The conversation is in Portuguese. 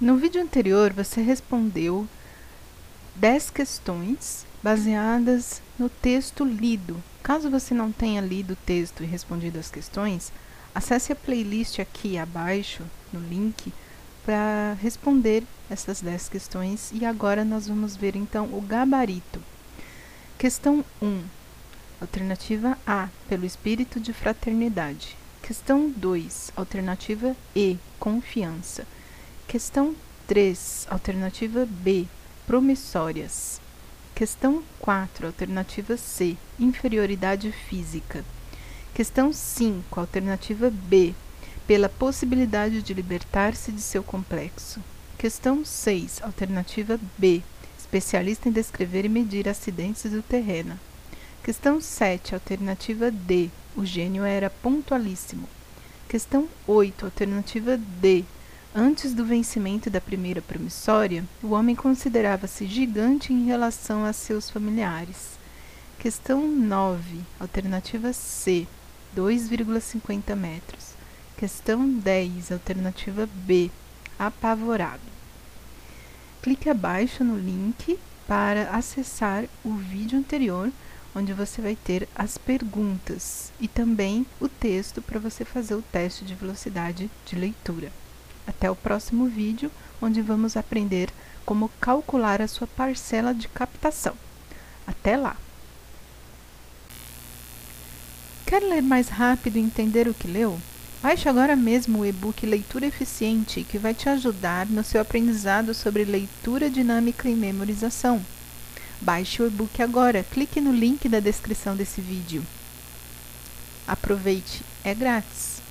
No vídeo anterior, você respondeu 10 questões baseadas no texto lido. Caso você não tenha lido o texto e respondido as questões, acesse a playlist aqui abaixo, no link, para responder essas 10 questões. E agora nós vamos ver então o gabarito. Questão 1. Alternativa A, pelo espírito de fraternidade. Questão 2. Alternativa E, confiança. Questão 3, alternativa B, promissórias. Questão 4, alternativa C, inferioridade física. Questão 5, alternativa B, pela possibilidade de libertar-se de seu complexo. Questão 6, alternativa B, especialista em descrever e medir acidentes do terreno. Questão 7, alternativa D, o gênio era pontualíssimo. Questão 8, alternativa D, Antes do vencimento da primeira promissória, o homem considerava-se gigante em relação a seus familiares. Questão 9, alternativa C, 2,50 metros. Questão 10, alternativa B, apavorado. Clique abaixo no link para acessar o vídeo anterior, onde você vai ter as perguntas e também o texto para você fazer o teste de velocidade de leitura. Até o próximo vídeo, onde vamos aprender como calcular a sua parcela de captação. Até lá! Quer ler mais rápido e entender o que leu? Baixe agora mesmo o e-book Leitura Eficiente, que vai te ajudar no seu aprendizado sobre leitura dinâmica e memorização. Baixe o e-book agora, clique no link da descrição desse vídeo. Aproveite, é grátis.